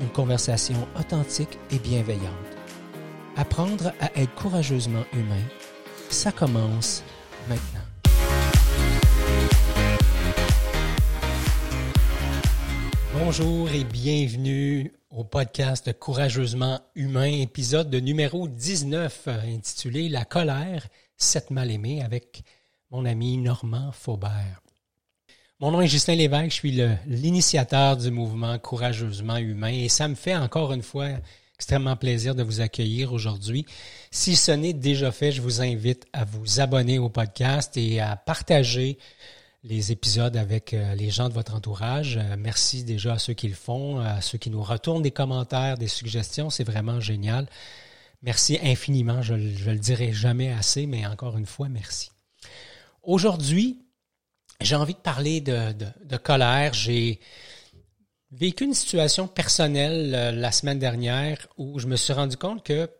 une conversation authentique et bienveillante. Apprendre à être courageusement humain, ça commence maintenant. Bonjour et bienvenue au podcast Courageusement humain, épisode de numéro 19 intitulé La colère, cette mal aimée avec mon ami Normand Faubert. Mon nom est Justin Lévesque, je suis l'initiateur du mouvement Courageusement Humain et ça me fait encore une fois extrêmement plaisir de vous accueillir aujourd'hui. Si ce n'est déjà fait, je vous invite à vous abonner au podcast et à partager les épisodes avec euh, les gens de votre entourage. Euh, merci déjà à ceux qui le font, à ceux qui nous retournent des commentaires, des suggestions. C'est vraiment génial. Merci infiniment. Je ne le dirai jamais assez, mais encore une fois, merci. Aujourd'hui, j'ai envie de parler de, colère. J'ai vécu une situation personnelle euh, la semaine dernière où je me suis rendu compte que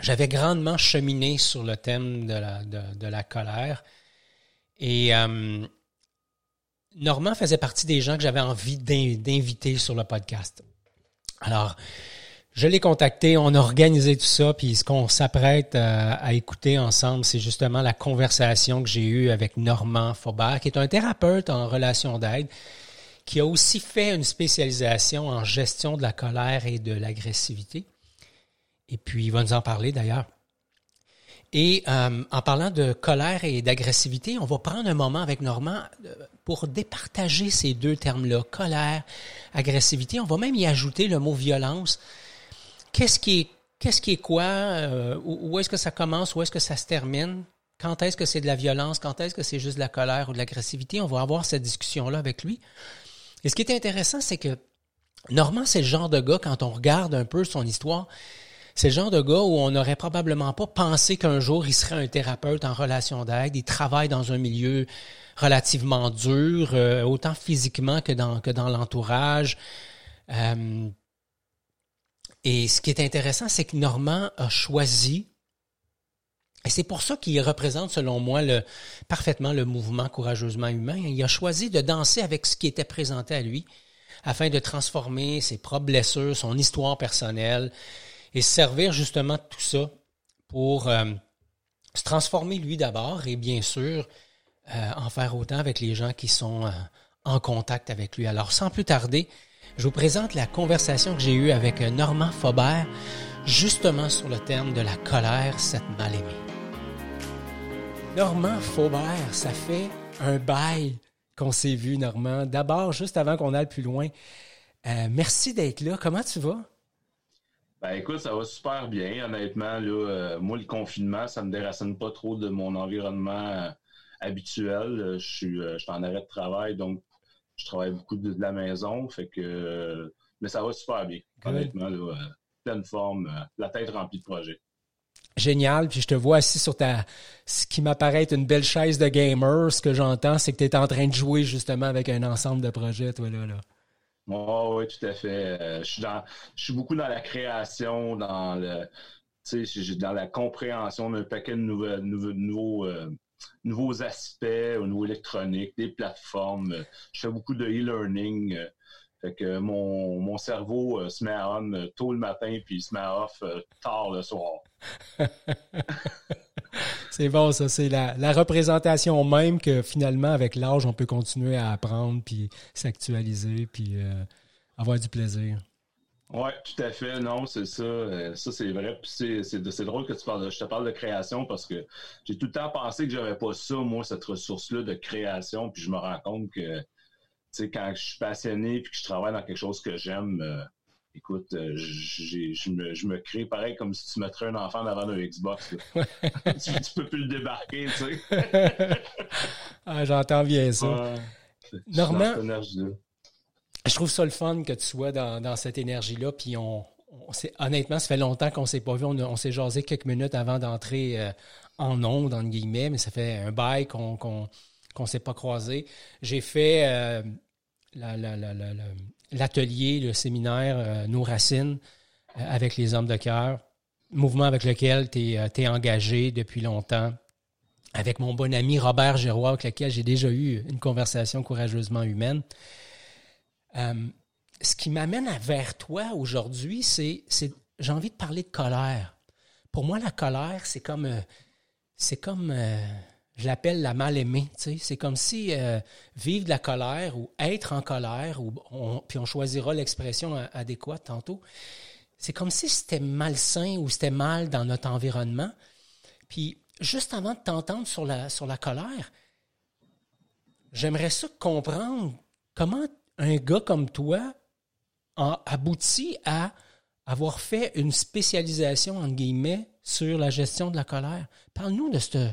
j'avais grandement cheminé sur le thème de la, de, la colère. Et euh, Normand faisait partie des gens que j'avais envie d'inviter sur le podcast. Alors, je l'ai contacté, on a organisé tout ça, puis ce qu'on s'apprête euh, à, écouter ensemble, c'est justement la conversation que j'ai eue avec Normand Faubert, qui est un thérapeute en relation d'aide, qui a aussi fait une spécialisation en gestion de la colère et de l'agressivité. Et puis, il va nous en parler d'ailleurs. Et euh, en parlant de colère et d'agressivité, on va prendre un moment avec Normand euh, pour départager ces deux termes-là, colère, agressivité. On va même y ajouter le mot violence qu'est-ce qui est qu'est-ce qui est quoi, euh, où, est-ce que ça commence, où est-ce que ça se termine, quand est-ce que c'est de la violence, quand est-ce que c'est juste de la colère ou de l'agressivité? On va avoir cette discussion-là avec lui. Et ce qui est intéressant, c'est que Normand, c'est le genre de gars, quand on regarde un peu son histoire, c'est le genre de gars où on n'aurait probablement pas pensé qu'un jour il serait un thérapeute en relation d'aide. Il travaille dans un milieu relativement dur, euh, autant physiquement que dans, que dans l'entourage. Euh, et ce qui est intéressant, c'est que Normand a choisi, et c'est pour ça qu'il représente, selon moi, parfaitement le mouvement courageusement humain. Il a choisi de danser avec ce qui était présenté à lui, afin de transformer ses propres blessures, son histoire personnelle, et servir justement tout ça pour euh, se transformer lui d'abord, et bien sûr, euh, en faire autant avec les gens qui sont euh, en contact avec lui. Alors, sans plus tarder, je vous présente la conversation que j'ai eue avec Normand Faubert, justement sur le thème de la colère, cette mal-aimée. Normand Faubert, ça fait un bail qu'on s'est vu, Normand. D'abord, juste avant qu'on aille plus loin, euh, merci d'être là. Comment tu vas? Ben écoute, ça va super bien. Honnêtement, là, euh, moi, le confinement, ça me déracine pas trop de mon environnement euh, habituel. Je suis, je suis en arrêt de travail, donc je travaille beaucoup de, la maison, fait que mais ça va super bien. Honnêtement, là, euh, pleine forme, euh, la tête remplie de projets. Génial, puis je te vois assis sur ta ce qui m'apparaît être une belle chaise de gamer. Ce que j'entends, c'est que tu es en train de jouer justement avec un ensemble de projets, toi là. là. oui, tout à fait. Euh, je suis dans je suis beaucoup dans la création, dans le dans la compréhension d'un paquet de nouveaux, nouveaux, nouveaux aspects au niveau électronique, des plateformes. Je fais beaucoup de e-learning. Euh, fait que mon, mon cerveau euh, se met à on euh, tôt le matin puis se met off tard le soir. c'est bon, ça. C'est la, la, représentation même que finalement, avec l'âge, on peut continuer à apprendre puis s'actualiser puis avoir du plaisir. Oui, tout à fait. Non, c'est ça. Euh, ça, c'est vrai. Puis c'est drôle que tu parles je te parle de création parce que j'ai tout le temps pensé que j'avais pas ça, moi, cette ressource-là de création. Puis je me rends compte que, tu sais, quand je suis passionné puis que je travaille dans quelque chose que j'aime, euh, écoute, euh, je, me, je me crée pareil comme si tu mettrais un enfant devant un Xbox. tu, tu, peux plus le débarquer, tu sais. ah, j'entends bien ça. Normand, je trouve ça le fun que tu sois dans, cette énergie-là. Puis on, honnêtement, ça fait longtemps qu'on ne s'est pas vu. On, s'est jasé quelques minutes avant d'entrer euh, en ondes, entre guillemets, mais ça fait un bail qu'on ne s'est pas croisé. J'ai fait euh, l'atelier, le séminaire euh, Nos Racines avec les hommes de cœur, mouvement avec lequel tu es, engagé depuis longtemps avec mon bon ami Robert Giroir, avec lequel j'ai déjà eu une conversation courageusement humaine. Euh, ce qui m'amène vers toi aujourd'hui, c'est, j'ai envie de parler de colère. Pour moi, la colère, c'est comme, euh, c'est comme, euh, je l'appelle la mal aimée. C'est comme si vivre de la colère ou être en colère, ou puis on choisira l'expression adéquate tantôt. C'est comme si c'était malsain ou c'était mal dans notre environnement. Puis juste avant de t'entendre sur la, sur la colère, j'aimerais ça comprendre comment un gars comme toi a abouti à avoir fait une spécialisation, entre guillemets, sur la gestion de la colère. Parle-nous de ce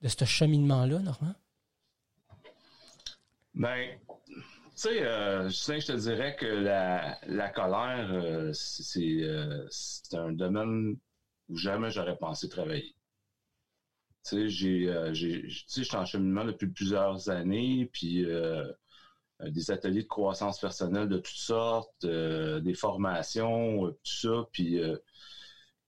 de ce cheminement-là, Normand. Ben, tu sais, euh, je te dirais que la, la colère, euh, euh, c'est un domaine où jamais j'aurais pensé travailler. Tu sais, j'ai, je suis en cheminement depuis plusieurs années, puis euh, des ateliers de croissance personnelle de toutes sortes, euh, des formations, euh, tout ça. Puis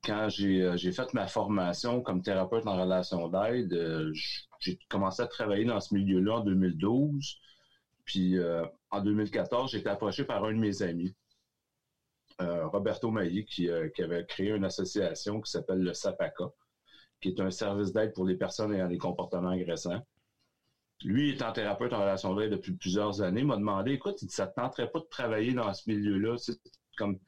quand j'ai fait ma formation comme thérapeute en relation d'aide, j'ai commencé à travailler dans ce milieu-là en 2012. Puis en 2014, j'ai été approché par un de mes amis, Roberto Mailly, qui, qui, avait créé une association qui s'appelle le SAPACA, qui est un service d'aide pour les personnes ayant des comportements agressants lui étant thérapeute en relation d'aide depuis plusieurs années, m'a demandé, écoute, ça ne tenterait pas de travailler dans ce milieu-là, comme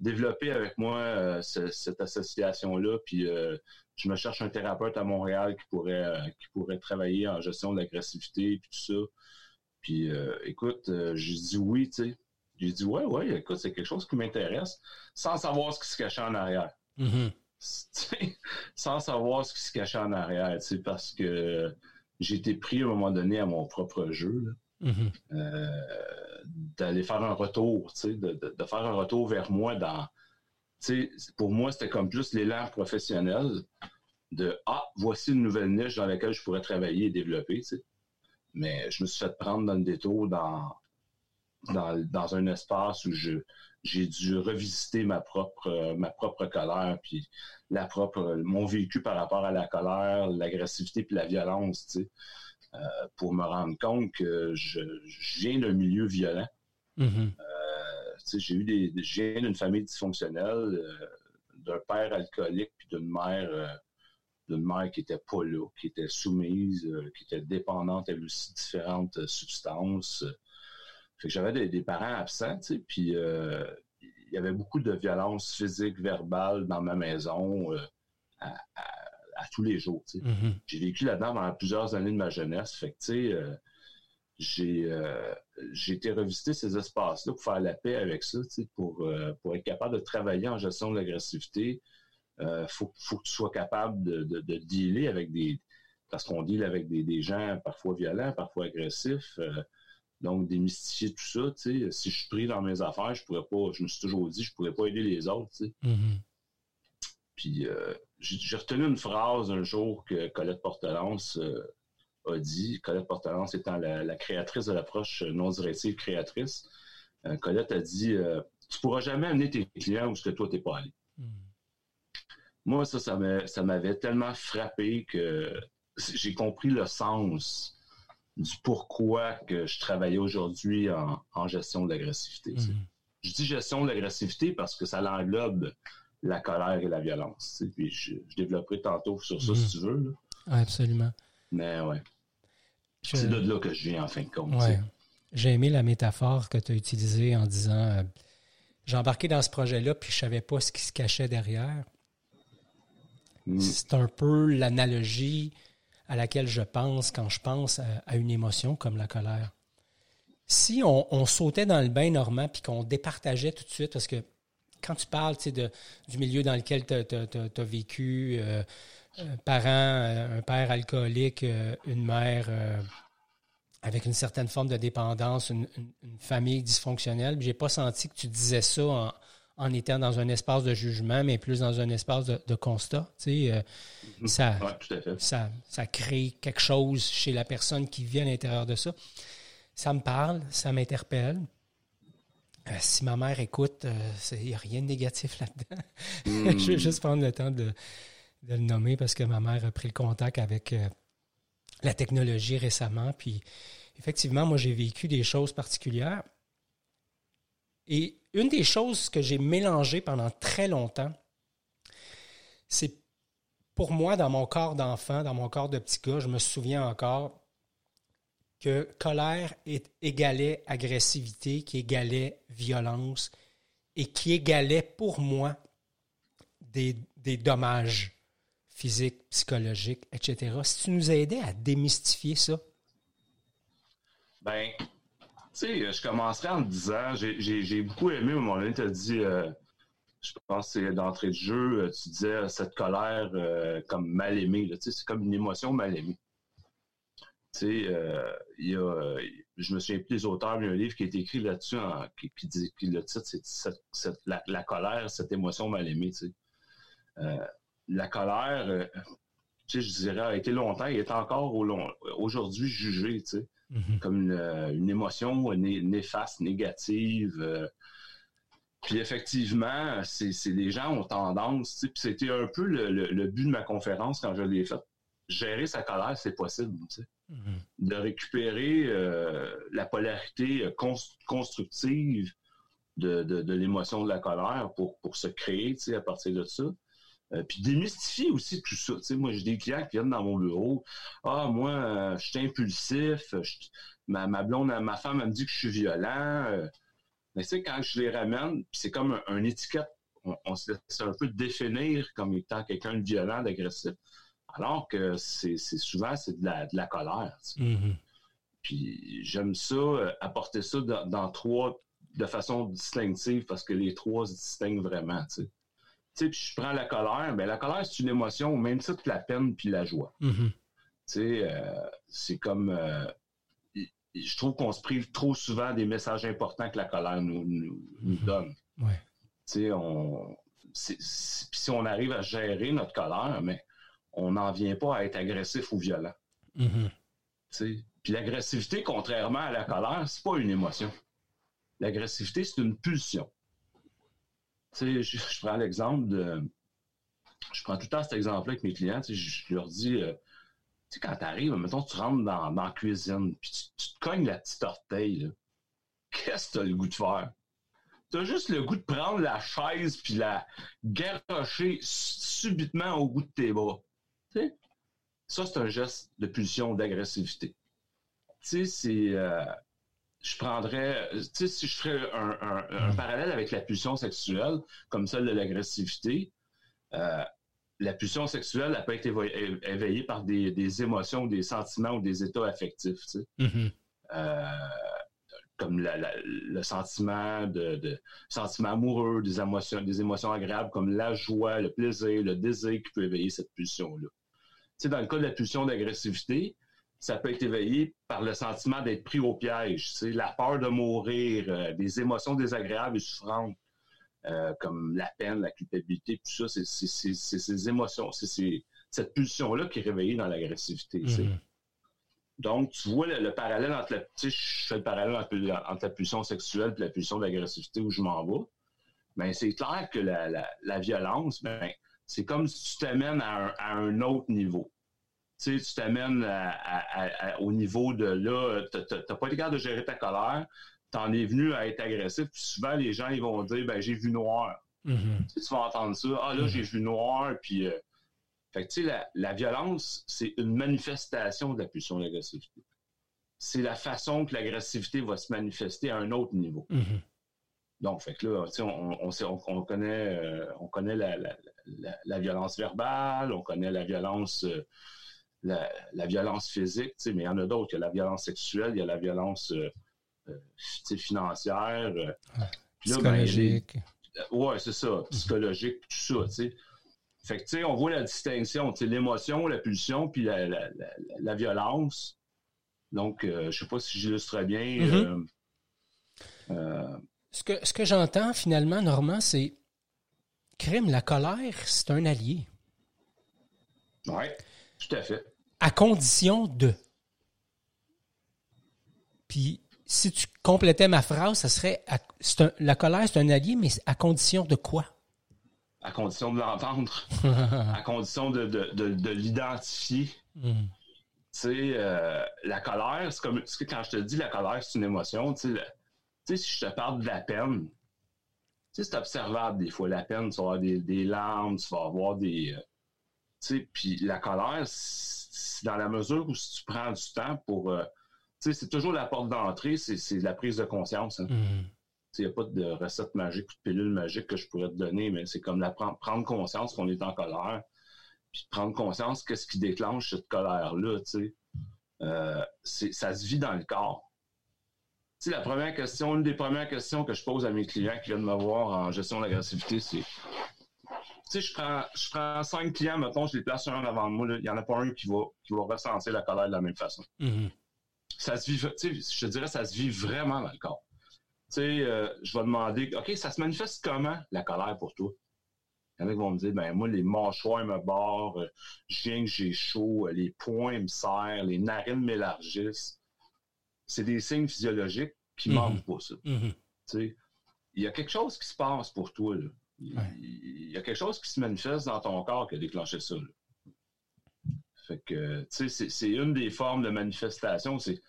développer avec moi euh, cette association-là, puis euh, je me cherche un thérapeute à Montréal qui pourrait euh, qui pourrait travailler en gestion de l'agressivité, puis tout ça. Puis écoute, j'ai dit oui, tu sais. J'ai dit ouais, ouais, écoute, c'est quelque chose qui m'intéresse, sans savoir ce qui se cachait en arrière. Mm-hmm. sans savoir ce qui se cachait en arrière, tu sais, parce que j'ai été pris à un moment donné à mon propre jeu. Mm-hmm. Euh, d'aller faire un retour, de, de, faire un retour vers moi dans. Pour moi, c'était comme plus l'élan professionnel de Ah, voici une nouvelle niche dans laquelle je pourrais travailler et développer. Mais je me suis fait prendre dans le détour dans, dans, dans un espace où je, j'ai dû revisiter ma propre ma propre colère puis la propre mon vécu par rapport à la colère, l'agressivité puis la violence, tu sais, euh, pour me rendre compte que je, viens d'un milieu violent. Mm-hmm. Euh, tu sais, j'ai eu des, je viens d'une famille dysfonctionnelle, euh, d'un père alcoolique puis d'une mère d'une mère qui était pas là, qui était soumise, qui était dépendante elle aussi différentes substances. Fait que j'avais des, parents absents, tu sais, puis euh, il y avait beaucoup de violence physique, verbale dans ma maison euh, à, tous les jours, tu sais. Mm-hmm. J'ai vécu là-dedans pendant plusieurs années de ma jeunesse. Fait que, tu sais, euh, j'ai, j'ai été revisiter ces espaces-là pour faire la paix avec ça, tu sais, pour, pour être capable de travailler en gestion de l'agressivité. Il faut, faut que tu sois capable de, de, dealer avec des... Parce qu'on deal avec des, des gens parfois violents, parfois agressifs. Donc, démystifier tout ça, tu sais, si je suis pris dans mes affaires, je pourrais pas, je me suis toujours dit, je pourrais pas aider les autres, tu sais. Mm-hmm. Puis, euh, j'ai retenu une phrase un jour que Colette Portelance euh, a dit, Colette Portelance étant la, créatrice de l'approche non directive créatrice, euh, Colette a dit, tu pourras jamais amener tes clients où ce que toi, t'es pas allé. Mm. Moi, ça, ça m'avait tellement frappé que j'ai compris le sens du pourquoi que je travaillais aujourd'hui en, gestion de l'agressivité. Mhm. Je dis gestion de l'agressivité parce que ça l'englobe la colère et la violence. Puis je, développerai tantôt sur ça si mhm. tu veux. absolument. Mais ouais. C'est de là que je viens en fin de compte. J'ai aimé la métaphore que tu as utilisée en disant euh, j'ai embarqué dans ce projet-là puis je savais pas ce qui se cachait derrière. Mm. C'est un peu l'analogie à laquelle je pense quand je pense à, une émotion comme la colère. Si on, sautait dans le bain normand puis qu'on départageait tout de suite, parce que quand tu parles de, du milieu dans lequel tu as, vécu, euh, un parent, euh, un père alcoolique, euh, une mère avec une certaine forme de dépendance, une, famille dysfonctionnelle. J'ai pas senti que tu disais ça en, étant dans un espace de jugement, mais plus dans un espace de, constat. Tu sais, mm-hmm. ça, Ça, ça crée quelque chose chez la personne qui vit à l'intérieur de ça. Ça me parle, ça m'interpelle. Euh, si ma mère écoute, il n'y a rien de négatif là-dedans. Je vais mm. juste prendre le temps de, de, le nommer parce que ma mère a pris le contact avec euh, la technologie récemment. Puis effectivement, moi, j'ai vécu des choses particulières. Et une des choses que j'ai mélangées pendant très longtemps, c'est pour moi, dans mon corps d'enfant, dans mon corps de petit gars, je me souviens encore que colère égalait agressivité, qui égalait violence et qui égalait pour moi des, des dommages physique, psychologique, etc. Si tu nous aidais à démystifier ça? Ben, sais, je commencerai en te disant, j'ai beaucoup aimé au moment donné, tu as dit, euh, je pense que c'est d'entrée de jeu, euh, tu disais euh, cette colère comme mal aimée, c'est comme une émotion mal aimée. Tu sais, il y a, je me souviens plus des auteurs, il y a un livre qui été écrit là-dessus, qui, dit, que le titre, c'est la, colère, cette émotion mal aimée, tu sais. La colère, euh, je dirais, a été longtemps et est encore aujourd'hui jugée, mm-hmm. comme une, émotion néfaste, négative. Euh. puis effectivement, c'est les gens ont tendance, puis c'était un peu le, but de ma conférence quand je l'ai faite. Gérer sa colère, c'est possible, mm-hmm. de récupérer euh, la polarité constructive de, l'émotion de la colère pour, pour se créer à partir de ça. Euh, puis démystifier aussi tout ça. Moi, j'ai des clients qui viennent dans mon bureau. Ah, moi, euh, je suis impulsif. ma, ma, blonde, ma femme, elle me dit que je suis violent. Euh. mais tu sais, quand je les ramène, c'est comme un, étiquette. On, se laisse un peu définir comme étant quelqu'un de violent, d'agressif. Alors que c'est souvent, c'est de la, de la colère. Mm-hmm. Puis j'aime ça, apporter ça dans, dans, trois de façon distinctive parce que les trois se distinguent vraiment. Tu sais puis je prends la colère, mais ben, la colère, c'est une émotion au même titre que la peine puis la joie. Mm-hmm. Euh, c'est comme... Euh, je trouve qu'on se prive trop souvent des messages importants que la colère nous, mm-hmm. donne. On, si on arrive à gérer notre colère, mais on n'en vient pas à être agressif ou violent. Mm-hmm. Puis l'agressivité, contrairement à la colère, c'est pas une émotion. L'agressivité, c'est une pulsion. Je, prends l'exemple de. Je prends tout le temps cet exemple-là avec mes clients. Tu sais, je, leur dis, euh, tu sais, quand tu arrives, mettons, tu rentres dans, la cuisine, puis tu, te cognes la petite orteille, qu'est-ce que tu as le goût de faire? Tu as juste le goût de prendre la chaise puis la garrocher subitement au bout de tes bras. Tu sais? Ça, c'est un geste de pulsion, d'agressivité. Tu sais, c'est. Euh, je prendrais, tu sais, si je ferais un, parallèle avec la pulsion sexuelle, comme celle de l'agressivité, euh, la pulsion sexuelle, elle peut être éveillée par des, émotions, des sentiments ou des états affectifs, tu sais. Mm-hmm. Euh, comme le sentiment de, sentiment amoureux, des émotions, des émotions agréables comme la joie, le plaisir, le désir qui peut éveiller cette pulsion-là. Tu sais, dans le cas de la pulsion d'agressivité, ça peut être éveillé par le sentiment d'être pris au piège, c'est la peur de mourir, euh, des émotions désagréables et souffrantes, euh, comme la peine, la culpabilité, tout ça, c'est ces émotions, c'est cette pulsion-là qui est réveillée dans l'agressivité. Mm-hmm. Donc, tu vois le, parallèle entre la, je fais le parallèle entre, la pulsion sexuelle et la pulsion d'agressivité où je m'en vais. Mais c'est clair que la, violence, ben, c'est comme si tu t'amènes à un autre niveau tu t'amènes au niveau de là, tu n'as pas été capable de gérer ta colère, tu en es venu à être agressif, puis souvent les gens ils vont dire ben j'ai vu noir. Mm-hmm. tu, vas entendre ça, ah là j'ai mm-hmm. vu noir, puis euh, fait que tu sais, la, violence, c'est une manifestation de la pulsion d'agressivité. C'est la façon que l'agressivité va se manifester à un autre niveau. Mm-hmm. Donc, fait que là, on, on, on, connaît, euh, on connaît la, la, violence verbale, on connaît la violence euh, la, violence physique, mais il y en a d'autres. Il y a la violence sexuelle, il y a la violence euh, euh, financière. Euh, psychologique. ouais, c'est ça. Psychologique, tout ça, Fait que, on voit la distinction, l'émotion, la pulsion, puis la, violence. Donc, je ne sais pas si j'illustre bien. Mm-hmm. ce que, ce que j'entends finalement, Normand, c'est crime, la colère, c'est un allié. Oui, tout à fait. À condition de. Puis, si tu complétais ma phrase, ça serait la colère, c'est un allié, mais à condition de quoi? À condition de l'entendre. à condition de, de, l'identifier. Hmm. Tu sais, euh, la colère, c'est comme quand je te dis la colère, c'est une émotion. Tu sais, si je te parle de la peine, tu sais, c'est observable des fois. La peine, tu vas avoir des, larmes, tu vas avoir des. Euh, puis la colère, c'est dans la mesure où si tu prends du temps pour. Euh, c'est toujours la porte d'entrée, c'est la prise de conscience. Hein. Mm-hmm. Il n'y a pas de recette magique ou de pilule magique que je pourrais te donner, mais c'est comme la prendre conscience qu'on est en colère, puis prendre conscience qu'est-ce qui déclenche cette colère-là. Euh, ça se vit dans le corps la première question, une des premières questions que je pose à mes clients qui viennent me voir en gestion d'agressivité, c'est sais, je prends, je prends cinq clients, mettons, je les place un avant de moi, il n'y en a pas un qui va, qui va ressentir la colère de la même façon. Mm-hmm. Ça se vit, tu sais, je te dirais, ça se vit vraiment dans le corps. Tu sais, euh, je vais demander, OK, ça se manifeste comment, la colère pour toi? Il y en a qui vont me dire, ben moi, les mâchoires me barrent, euh, je viens que j'ai chaud, les poings me serrent, les narines m'élargissent c'est des signes physiologiques qui mhm. manquent pas ça. Mhm. Il y a quelque chose qui se passe pour toi. Il, y a quelque chose qui se manifeste dans ton corps qui a déclenché ça. Fait que, c'est une des formes de manifestation, c'est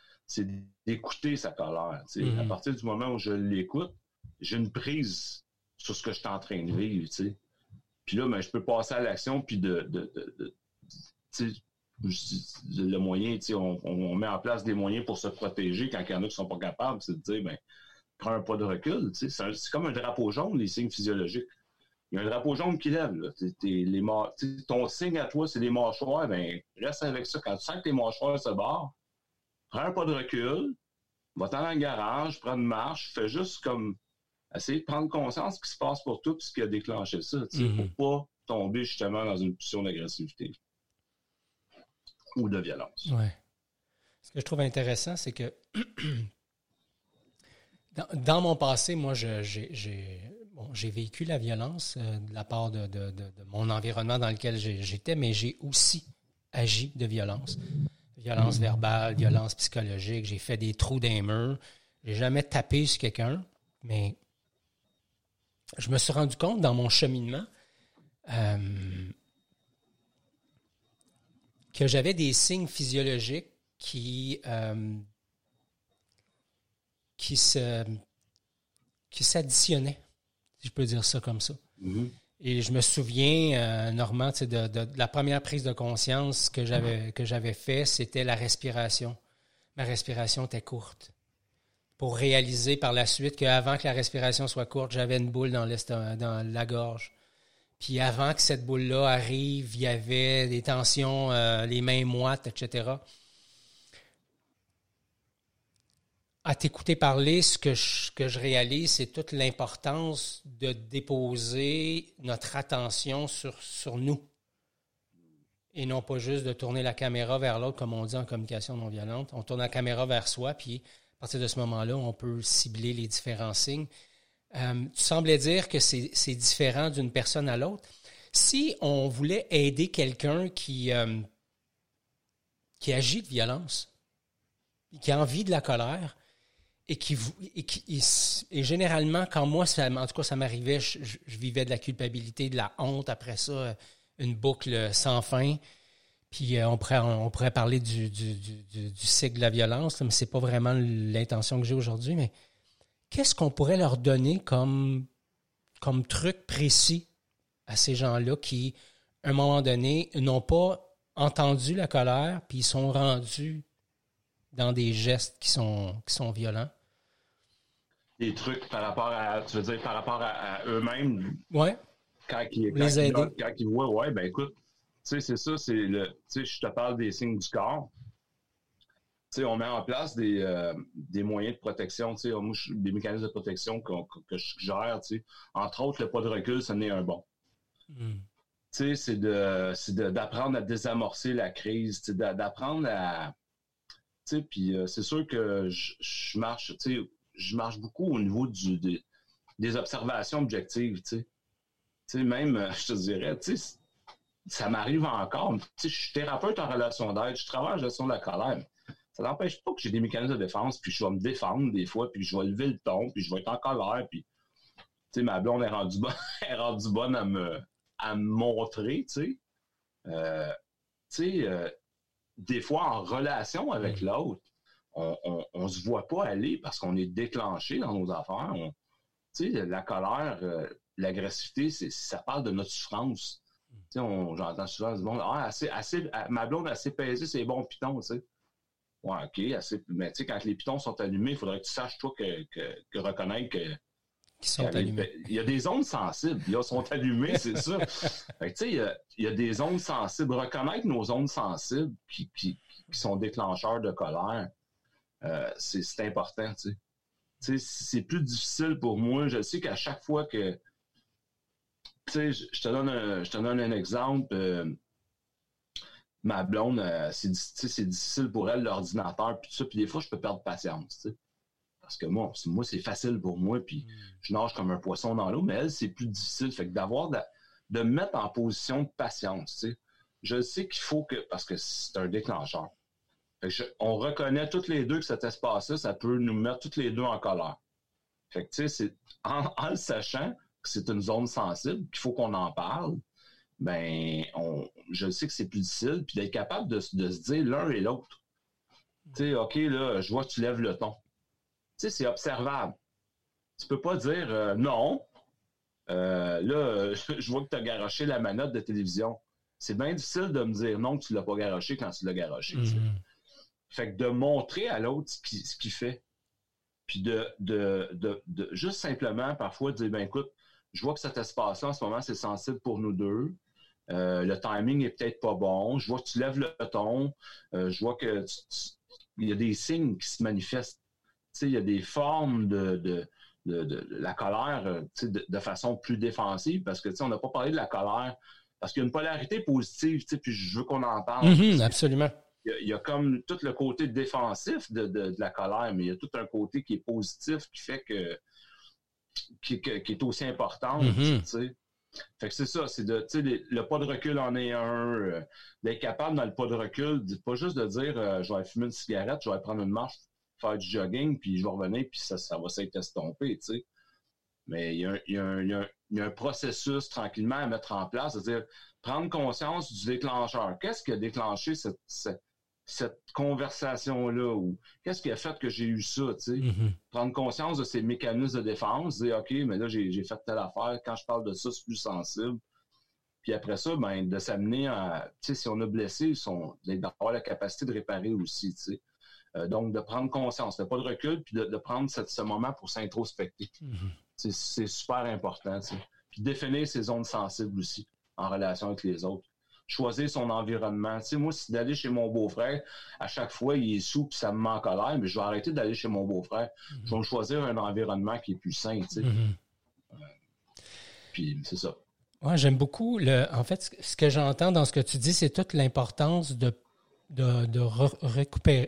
d'écouter sa colère. À mhm. partir du moment où je l'écoute, j'ai une prise sur ce que je suis en train de vivre. Puis là, ben, je peux passer à l'action, puis de, de, de le moyen, on, on, met en place des moyens pour se protéger quand il y en a qui ne sont pas capables, c'est de dire, ben, prends un pas de recul. C'est comme un drapeau jaune, les signes physiologiques. Il y a un drapeau jaune qui lève. Là. les ton signe à toi, c'est les mâchoires. Ben, reste avec ça. Quand tu sens que tes mâchoires se barrent, prends un pas de recul, va-t'en dans le garage, prends une marche, fais juste comme essayer de prendre conscience de ce qui se passe pour toi et ce qui a déclenché ça, mm-hmm. pour pas tomber justement dans une position d'agressivité ou de violence. Ouais. Ce que je trouve intéressant, c'est que dans, mon passé, moi, j'ai bon, vécu la violence euh, de la part de, mon environnement dans lequel j'étais, mais j'ai aussi agi de violence. Violence verbale, violence psychologique. J'ai fait des trous d'un mur. J'ai jamais tapé sur quelqu'un, mais je me suis rendu compte dans mon cheminement euh, que j'avais des signes physiologiques qui, euh, qui qui s'additionnaient, si je peux dire ça comme ça. Mm-hmm. Et je me souviens, euh, Normand, de, de, la première prise de conscience que j'avais que j'avais fait, c'était la respiration. Ma respiration était courte. Pour réaliser par la suite qu'avant que la respiration soit courte, j'avais une boule dans, dans la gorge. Puis avant que cette boule-là arrive, il y avait des tensions, euh, les mains moites, etc. À t'écouter parler, ce que je, réalise, c'est toute l'importance de déposer notre attention sur, sur nous. Et non pas juste de tourner la caméra vers l'autre, comme on dit en communication non violente. On tourne la caméra vers soi, puis à partir de ce moment-là, on peut cibler les différents signes. Euh, tu semblais dire que c'est différent d'une personne à l'autre. Si on voulait aider quelqu'un qui, euh, qui agit de violence, qui a envie de la colère, et qui, et généralement, quand moi, en tout cas, ça m'arrivait, je, vivais de la culpabilité, de la honte, après ça, une boucle sans fin. Puis euh, on, pourrait, on pourrait parler du, du, cycle de la violence, mais c'est pas vraiment l'intention que j'ai aujourd'hui. Mais qu'est-ce qu'on pourrait leur donner comme, comme truc précis à ces gens-là qui, à un moment donné, n'ont pas entendu la colère, puis ils sont rendus dans des gestes qui sont, qui sont violents? Des trucs par rapport à, tu veux dire, par rapport à, eux-mêmes? Oui. Quand ils, quand Les aider. Quand ils voient, ouais, ben écoute, tu sais, c'est ça, c'est le, tu sais, je te parle des signes du corps on met en place des, euh, des moyens de protection, des mécanismes de protection que, je gère. Entre autres, le pas de recul, ce n'est un bon. Hmm. C'est d'apprendre à désamorcer la crise, d'apprendre à. Puis euh, c'est sûr que je, marche, je marche beaucoup au niveau du, des, observations objectives. Tu sais, même, euh, je te dirais, ça m'arrive encore. Je suis thérapeute en relation d'aide, je travaille en gestion de la colère. Ça n'empêche pas que j'ai des mécanismes de défense, puis je vais me défendre des fois, puis je vais lever le ton, puis je vais être en colère, puis ma blonde est rendue bonne, est rendue bonne à me, à me montrer, tu sais. Euh, tu sais, des fois en relation avec mm. l'autre, on, on, se voit pas aller parce qu'on est déclenché dans nos affaires. La colère, euh, l'agressivité, ça parle de notre souffrance. J'entends souvent du monde, ah, assez, assez, ma blonde assez pesée, c'est bon piton, tu sais. Ouais, OK, assez, mais tu sais, quand les pitons sont allumés, il faudrait que tu saches, toi, que, que, que reconnaître que sont allumés. Il y a des ondes sensibles. Ils sont allumés, c'est ça. tu sais, il, y a des ondes sensibles. Reconnaître nos ondes sensibles qui, qui, sont déclencheurs de colère, euh, c'est important, tu sais. c'est plus difficile pour moi. Je sais qu'à chaque fois que, tu sais, je te donne un, je te donne un exemple. Euh, ma blonde, euh, c'est difficile pour elle l'ordinateur, puis ça, puis des fois, je peux perdre patience, tu sais. Parce que moi, moi c'est facile pour moi, puis hmm. je nage comme un poisson dans l'eau, mais elle, c'est plus difficile. Fait que d'avoir, de, me mettre en position de patience, tu sais. Je sais qu'il faut que, parce que c'est un déclencheur. On reconnaît toutes les deux que cet espace-là, ça peut nous mettre toutes les deux en colère. Fait que, tu en, le sachant que c'est une zone sensible, qu'il faut qu'on en parle, ben, je sais que c'est plus difficile, puis d'être capable de, se dire l'un et l'autre. Tu sais, OK, là, je vois que tu lèves le ton sais, c'est observable. Tu peux pas dire euh, non. Euh, là, je vois que tu as garoché la manette de télévision. C'est bien difficile de me dire non que tu l'as pas garoché quand tu l'as garoché. Mm-hmm. Fait que de montrer à l'autre ce qu'il fait. Puis de, de, de, juste simplement parfois dire ben écoute, je vois que cet espace-là en ce moment, c'est sensible pour nous deux. Euh, le timing est peut-être pas bon. Je vois que tu lèves le ton. je vois que il y a des signes qui se manifestent il y a des formes de, la colère euh, de, façon plus défensive parce que on n'a pas parlé de la colère parce qu'il y a une polarité positive, puis je veux qu'on en. Mm-hmm, absolument. Il y, a, comme tout le côté défensif de, la colère, mais il y a tout un côté qui est positif qui fait que qui, est aussi important. Mm-hmm. Fait que c'est ça, c'est de, le pas de recul en est un, euh, d'être capable dans le pas de recul, pas juste de dire euh, je vais fumer une cigarette, je vais prendre une marche faire du jogging, puis je vais revenir, puis ça, ça va s'être estompé, tu sais. Mais il y, a un, processus tranquillement à mettre en place, c'est-à-dire prendre conscience du déclencheur. Qu'est-ce qui a déclenché cette, conversation-là ou qu'est-ce qui a fait que j'ai eu ça, tu sais? Mm-hmm. Prendre conscience de ces mécanismes de défense, dire OK, mais là, j'ai fait telle affaire, quand je parle de ça, c'est plus sensible. Puis après ça, ben, de s'amener à, tu sais, si on a blessé, d'avoir la capacité de réparer aussi, tu sais. Euh, donc, de prendre conscience, de pas de recul, puis de, prendre ce moment pour s'introspecter. Mhm. C'est super important. Puis définir ses zones sensibles aussi en relation avec les autres. Choisir son environnement. moi, si d'aller chez mon beau-frère, à chaque fois, il est sous, puis ça me met en colère, mais je vais arrêter d'aller chez mon beau-frère. Mhm. Je vais choisir un environnement qui est plus sain. Mhm. Euh, puis c'est ça. Ouais, j'aime beaucoup. Le, en fait, ce que j'entends dans ce que tu dis, c'est toute l'importance de de,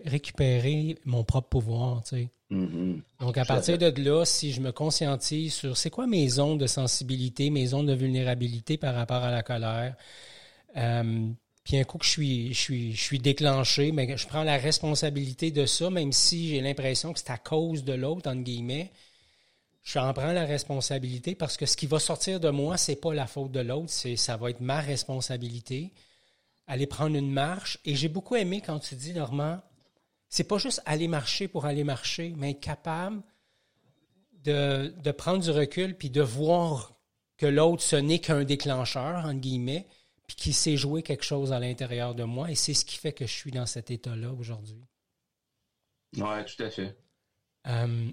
récupérer, mon propre pouvoir. Tu sais. Mm-hmm. Donc, à partir de là, si je me conscientise sur c'est quoi mes zones de sensibilité, mes zones de vulnérabilité par rapport à la colère, euh, puis un coup que je suis, je suis, je suis déclenché, mais je prends la responsabilité de ça, même si j'ai l'impression que c'est à cause de l'autre, entre guillemets. Je en prends la responsabilité parce que ce qui va sortir de moi, c'est pas la faute de l'autre, c'est ça va être ma responsabilité aller prendre une marche. Et j'ai beaucoup aimé quand tu dis, Normand, c'est pas juste aller marcher pour aller marcher, mais être capable de, de prendre du recul puis de voir que l'autre, ce n'est qu'un déclencheur, entre guillemets, puis qu'il sait jouer quelque chose à l'intérieur de moi. Et c'est ce qui fait que je suis dans cet état-là aujourd'hui. Oui, tout à fait. Euh,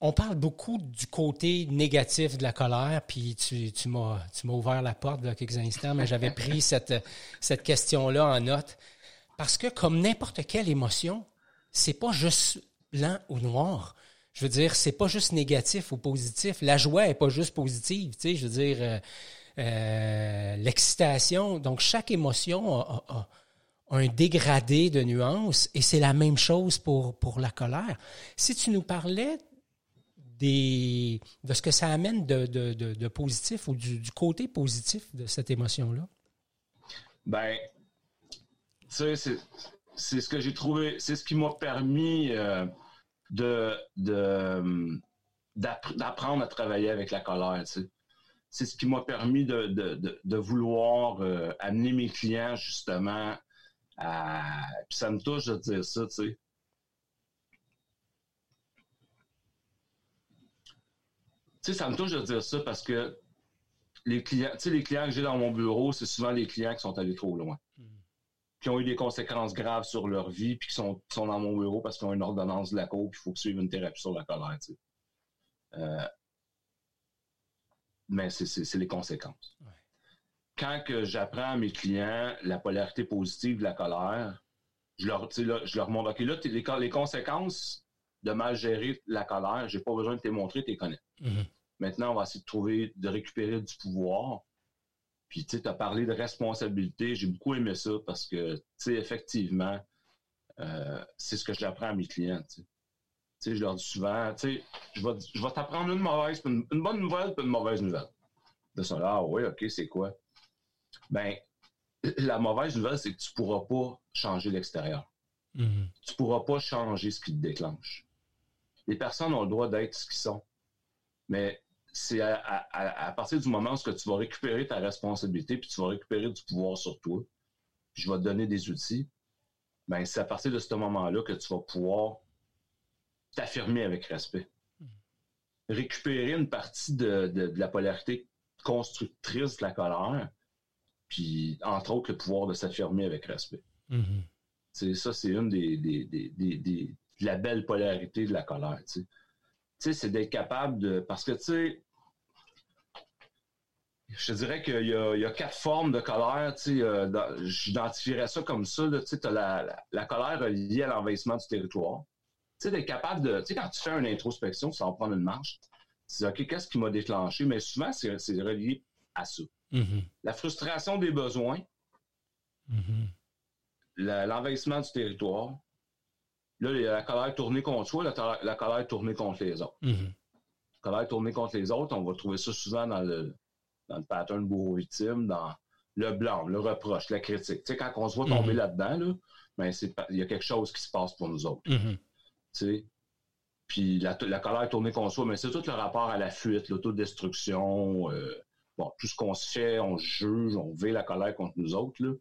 on parle beaucoup du côté négatif de la colère, puis tu, tu m'as ouvert la porte il y a quelques instants, mais j'avais pris cette, cette question-là en note. Parce que comme n'importe quelle émotion, c'est pas juste blanc ou noir. Je veux dire, c'est pas juste négatif ou positif. La joie est pas juste positive, tu sais, je veux dire, euh, euh, l'excitation. Donc, chaque émotion a, un dégradé de nuances et c'est la même chose pour, pour la colère. Si tu nous parlais des, de ce que ça amène de, de, de, positif ou du, côté positif de cette émotion-là? Ben, c'est ce que j'ai trouvé, c'est ce qui m'a permis euh, de d'apprendre à travailler avec la colère. Tu sais. C'est ce qui m'a permis de, de, de vouloir euh, amener mes clients justement à. Puis ça me touche de dire ça, tu sais. Tu sais, ça me touche de dire ça parce que les clients, tu sais, les clients que j'ai dans mon bureau, c'est souvent les clients qui sont allés trop loin. Hmm. Qui ont eu des conséquences graves sur leur vie, puis qui sont, sont dans mon bureau parce qu'ils ont une ordonnance de la cour, puis il faut suivent une thérapie sur la colère, tu sais. Euh, mais c'est les conséquences. Quand que j'apprends à mes clients la polarité positive de la colère, je leur, je leur montre, OK, là, les, les, conséquences de mal gérer la colère, j'ai pas besoin de te montrer, tu les connais. Mm-hmm. Maintenant, on va essayer de trouver, de récupérer du pouvoir. Puis, tu sais, as parlé de responsabilité. J'ai beaucoup aimé ça parce que, tu sais, effectivement, euh, c'est ce que j'apprends à mes clients, je leur dis souvent, je vais, je vais t'apprendre une mauvaise, une, bonne nouvelle puis une mauvaise nouvelle. De ça, là, ah oui, OK, c'est quoi? Ben, la mauvaise nouvelle, c'est que tu ne pourras pas changer l'extérieur. Mm-hmm. Tu ne pourras pas changer ce qui te déclenche. Les personnes ont le droit d'être ce qu'ils sont. Mais c'est à, partir du moment où tu vas récupérer ta responsabilité puis tu vas récupérer du pouvoir sur toi, puis je vais te donner des outils, ben c'est à partir de ce moment-là que tu vas pouvoir t'affirmer avec respect. Récupérer une partie de, la polarité constructrice de la colère, puis entre autres le pouvoir de s'affirmer avec respect. Mm-hmm. C'est Ça, c'est une des, de la belle polarité de la colère. Tu sais, c'est d'être capable de. Parce que, tu sais, je dirais qu'il y, a quatre formes de colère. Tu sais, euh, j'identifierais ça comme ça. tu sais, as la, la, colère liée à l'envahissement du territoire sais, d'être capable de. Tu sais, quand tu fais une introspection, ça va prendre une marche. Tu dis, OK, qu'est-ce qui m'a déclenché? Mais souvent, c'est relié à ça. Mm-hmm. La frustration des besoins, mm-hmm. l'envahissement du territoire. Là, la colère tournée contre soi, la, la colère tournée contre les autres. Mm-hmm. La colère tournée contre les autres, on va trouver ça souvent dans le, dans le pattern bourreau-victime, dans le blanc, le reproche, la critique. Tu sais, quand on se voit tomber là-dedans, là, ben, il y a quelque chose qui se passe pour nous autres. Puis la, la, colère tournée contre soi, mais c'est tout le rapport à la fuite, l'autodestruction, euh, bon, tout ce qu'on se fait, on juge, on veut la colère contre nous autres. Là.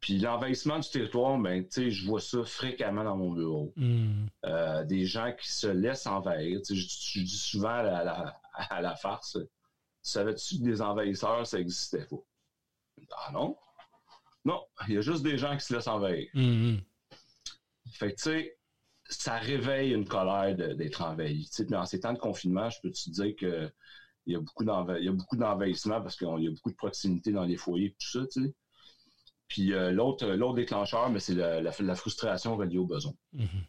Puis l'envahissement du territoire, ben, je vois ça fréquemment dans mon bureau. Hmm. Euh, des gens qui se laissent envahir. Je, je, dis souvent à la, à la, farce, savais-tu que des envahisseurs, ça existait pas? Ah non? Non, il y a juste des gens qui se laissent envahir. Hmm. Fait que, tu sais, ça réveille une colère d'être envahi. Tu dans ces temps de confinement, je peux te dire que il y a beaucoup d'envahissement parce qu'il y a beaucoup de proximité dans les foyers et tout ça, tu sais. Puis euh, l'autre, l'autre déclencheur, mais c'est la, frustration reliée au besoin. Mm-hmm.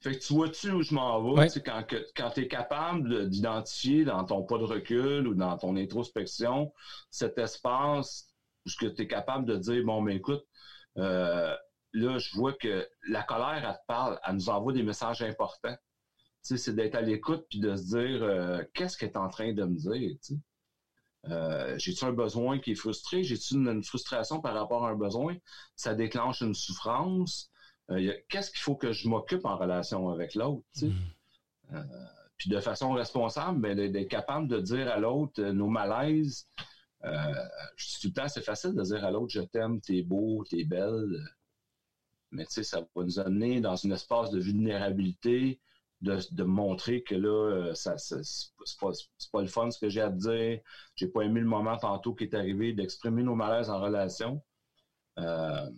Fait que tu vois-tu où je m'en vais, quand, quand tu es capable d'identifier dans ton pas de recul ou dans ton introspection cet espace où tu es capable de dire, bon, mais écoute, euh, là, je vois que la colère, elle te parle, elle nous envoie des messages importants. c'est d'être à l'écoute puis de se dire euh, qu'est-ce qu'elle est en train de me dire. Euh, j'ai-tu un besoin qui est frustré? J'ai-tu une, frustration par rapport à un besoin? Ça déclenche une souffrance. Euh, qu'est-ce qu'il faut que je m'occupe en relation avec l'autre? Mm. puis de façon responsable, ben, d'être capable de dire à l'autre nos malaises. tout le temps, c'est facile de dire à l'autre je t'aime, t'es beau, t'es belle mais tu sais, ça va nous amener dans un espace de vulnérabilité, de, de montrer que là, euh, ça, c'est pas, pas, le fun ce que j'ai à te dire. J'ai pas aimé le moment tantôt qui est arrivé d'exprimer nos malaises en relation. Euh,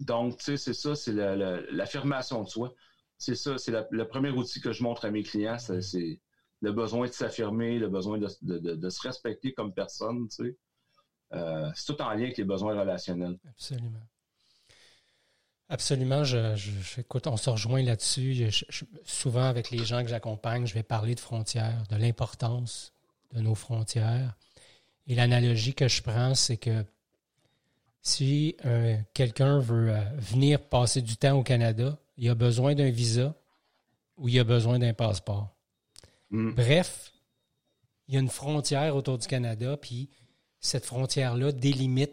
donc, tu sais, c'est ça, c'est l'affirmation de soi. C'est ça, c'est le premier outil que je montre à mes clients, c'est le besoin de s'affirmer, le besoin de, de, se respecter comme personne, tu sais. Euh, c'est tout en lien avec les besoins relationnels. Absolument. Absolument. Je, écoute, on se rejoint là-dessus. souvent, avec les gens que j'accompagne, je vais parler de frontières, de l'importance de nos frontières. Et l'analogie que je prends, c'est que Si euh, quelqu'un veut euh, venir passer du temps au Canada, il a besoin d'un visa ou il a besoin d'un passeport. Mm. Bref, il y a une frontière autour du Canada, puis cette frontière-là délimite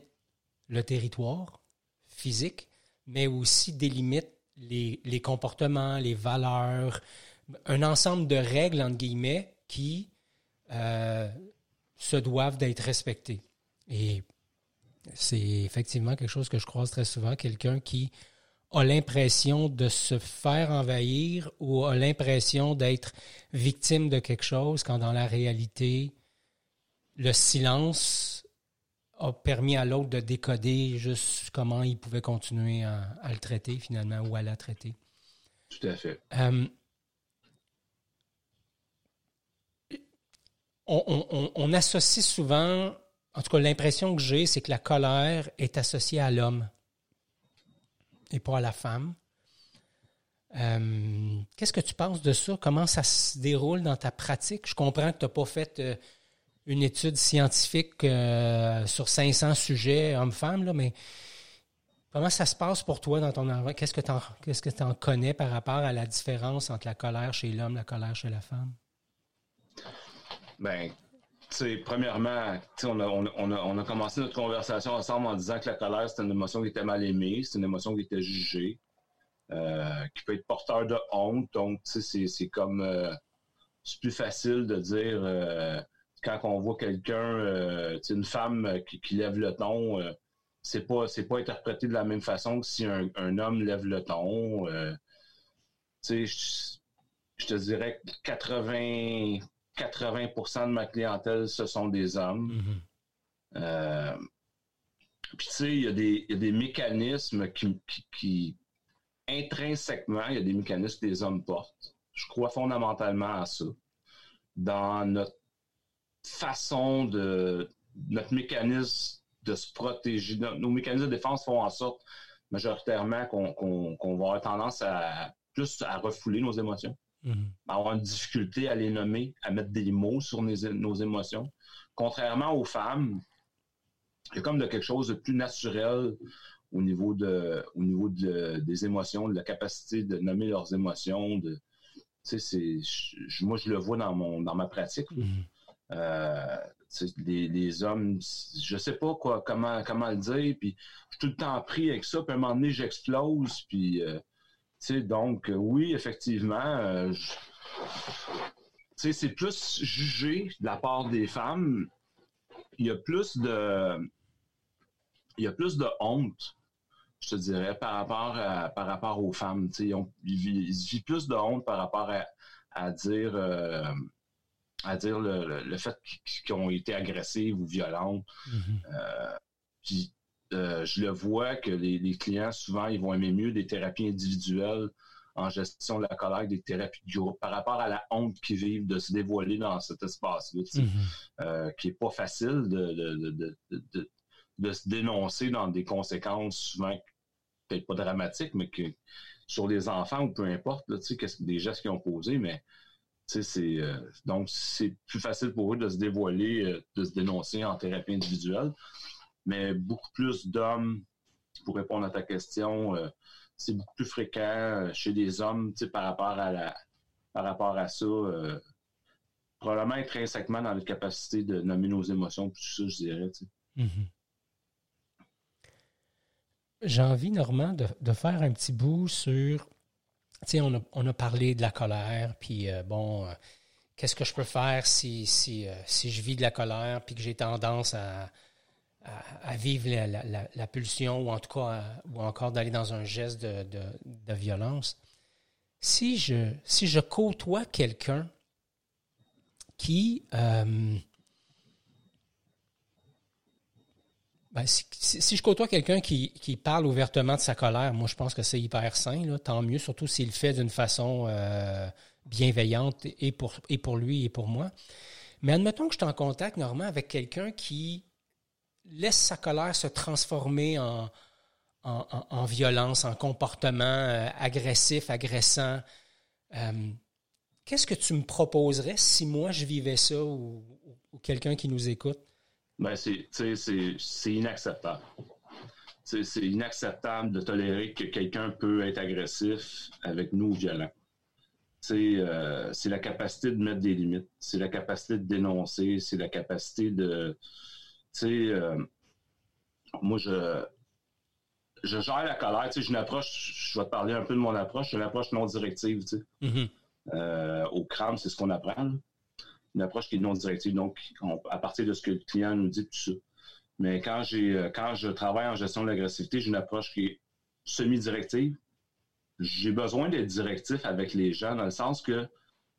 le territoire physique, mais aussi délimite les, les comportements, les valeurs, un ensemble de règles, entre guillemets, qui euh, se doivent d'être respectées. Et c'est effectivement quelque chose que je croise très souvent, quelqu'un qui a l'impression de se faire envahir ou a l'impression d'être victime de quelque chose quand dans la réalité, le silence a permis à l'autre de décoder juste comment il pouvait continuer à, à, le traiter finalement ou à la traiter. Tout à fait. Euh, on, on, on, associe souvent, en tout cas l'impression que j'ai, c'est que la colère est associée à l'homme et pas à la femme. Euh, Qu'est-ce que tu penses de ça? Comment ça se déroule dans ta pratique? Je comprends que tu n'as pas fait euh, une étude scientifique euh, sur 500 sujets hommes-femmes, mais comment ça se passe pour toi dans ton environnement? Qu'est-ce que tu en, qu'est-ce que en connais par rapport à la différence entre la colère chez l'homme et la colère chez la femme? Ben, sais, premièrement, on a, on, a, on a commencé notre conversation ensemble en disant que la colère, c'est une émotion qui était mal aimée, c'est une émotion qui était jugée, euh, qui peut être porteur de honte. Donc, c'est comme... Euh, c'est plus facile de dire, quand on voit quelqu'un, euh, une femme qui, qui, lève le ton, c'est pas c'est pas interprété de la même façon que si un, un homme lève le ton. tu sais, je te dirais 80 80% de ma clientèle, ce sont des hommes. Mm-hmm. euh, puis, tu sais, il y, y, a des mécanismes qui, qui, qui, intrinsèquement, il y a des mécanismes que les hommes portent. Je crois fondamentalement à ça. Dans notre façon de. notre mécanisme de se protéger. Nos mécanismes de défense font en sorte, majoritairement, qu'on qu qu va avoir tendance à plus à refouler nos émotions. Mm-hmm. avoir une difficulté à les nommer, à mettre des mots sur nos, nos, émotions. Contrairement aux femmes, il y a comme de quelque chose de plus naturel au niveau, de, au niveau de, des émotions, de la capacité de nommer leurs émotions. De, moi, je le vois dans, mon, dans ma pratique. Mm-hmm. Euh, les, hommes, je sais pas quoi, comment, comment le dire, puis je suis tout le temps pris avec ça, puis à un moment donné, j'explose, puis euh, sais, donc, oui, effectivement, euh, c'est plus jugé de la part des femmes. Il y a plus de, il y a plus de honte, je te dirais, par rapport, à, par rapport aux femmes. Ils, ont, ils, vivent plus de honte par rapport à, à dire, euh, à dire le, le, le fait qu'ils ont été agressives ou violentes. Mm -hmm. euh, puis, euh, je le vois que les, les, clients, souvent, ils vont aimer mieux des thérapies individuelles en gestion de la colère, des thérapies de groupe, par rapport à la honte qu'ils vivent de se dévoiler dans cet espace-là, mm -hmm. euh, qui est pas facile de, de, de, de, de se dénoncer dans des conséquences souvent peut-être pas dramatiques, mais que sur les enfants ou peu importe, là, des gestes qu'ils ont posés, mais c'est euh, donc c'est plus facile pour eux de se dévoiler, euh, de se dénoncer en thérapie individuelle mais beaucoup plus d'hommes, pour répondre à ta question, euh, c'est beaucoup plus fréquent chez les hommes par rapport à la par rapport à ça. Probablement intrinsèquement dans la capacité de nommer nos émotions, tout ça, je dirais. Mm -hmm. J'ai envie, Normand, de, faire un petit bout sur. Sais, on a, on a parlé de la colère, puis euh, bon, euh, qu'est-ce que je peux faire si, si, euh, si je vis de la colère, puis que j'ai tendance à, à, vivre la, la, pulsion ou en tout cas ou encore d'aller dans un geste de, de, de, violence. Si je, si je côtoie quelqu'un qui ben, si, je côtoie quelqu'un qui, parle ouvertement de sa colère, moi je pense que c'est hyper sain, tant mieux, surtout s'il le fait d'une façon euh, bienveillante et pour, lui et pour moi. Mais admettons que je suis en contact, Normand, avec quelqu'un qui laisse sa colère se transformer en, en, en, en violence, en comportement euh, agressif, agressant. Euh, Qu'est-ce que tu me proposerais si moi je vivais ça ou quelqu'un qui nous écoute? Ben c'est inacceptable. c'est inacceptable de tolérer que quelqu'un peut être agressif avec nous ou violent. Euh, c'est la capacité de mettre des limites, c'est la capacité de dénoncer, c'est la capacité de. Euh, moi, je, je gère la colère. J'ai une approche, je vais te parler un peu de mon approche, j'ai une approche non directive. Mm-hmm. Euh, au crâne, c'est ce qu'on apprend. Une approche qui est non directive, donc à partir de ce que le client nous dit, tout ça. Mais quand j'ai euh, quand je travaille en gestion de l'agressivité, j'ai une approche qui est semi-directive. J'ai besoin d'être directif avec les gens dans le sens que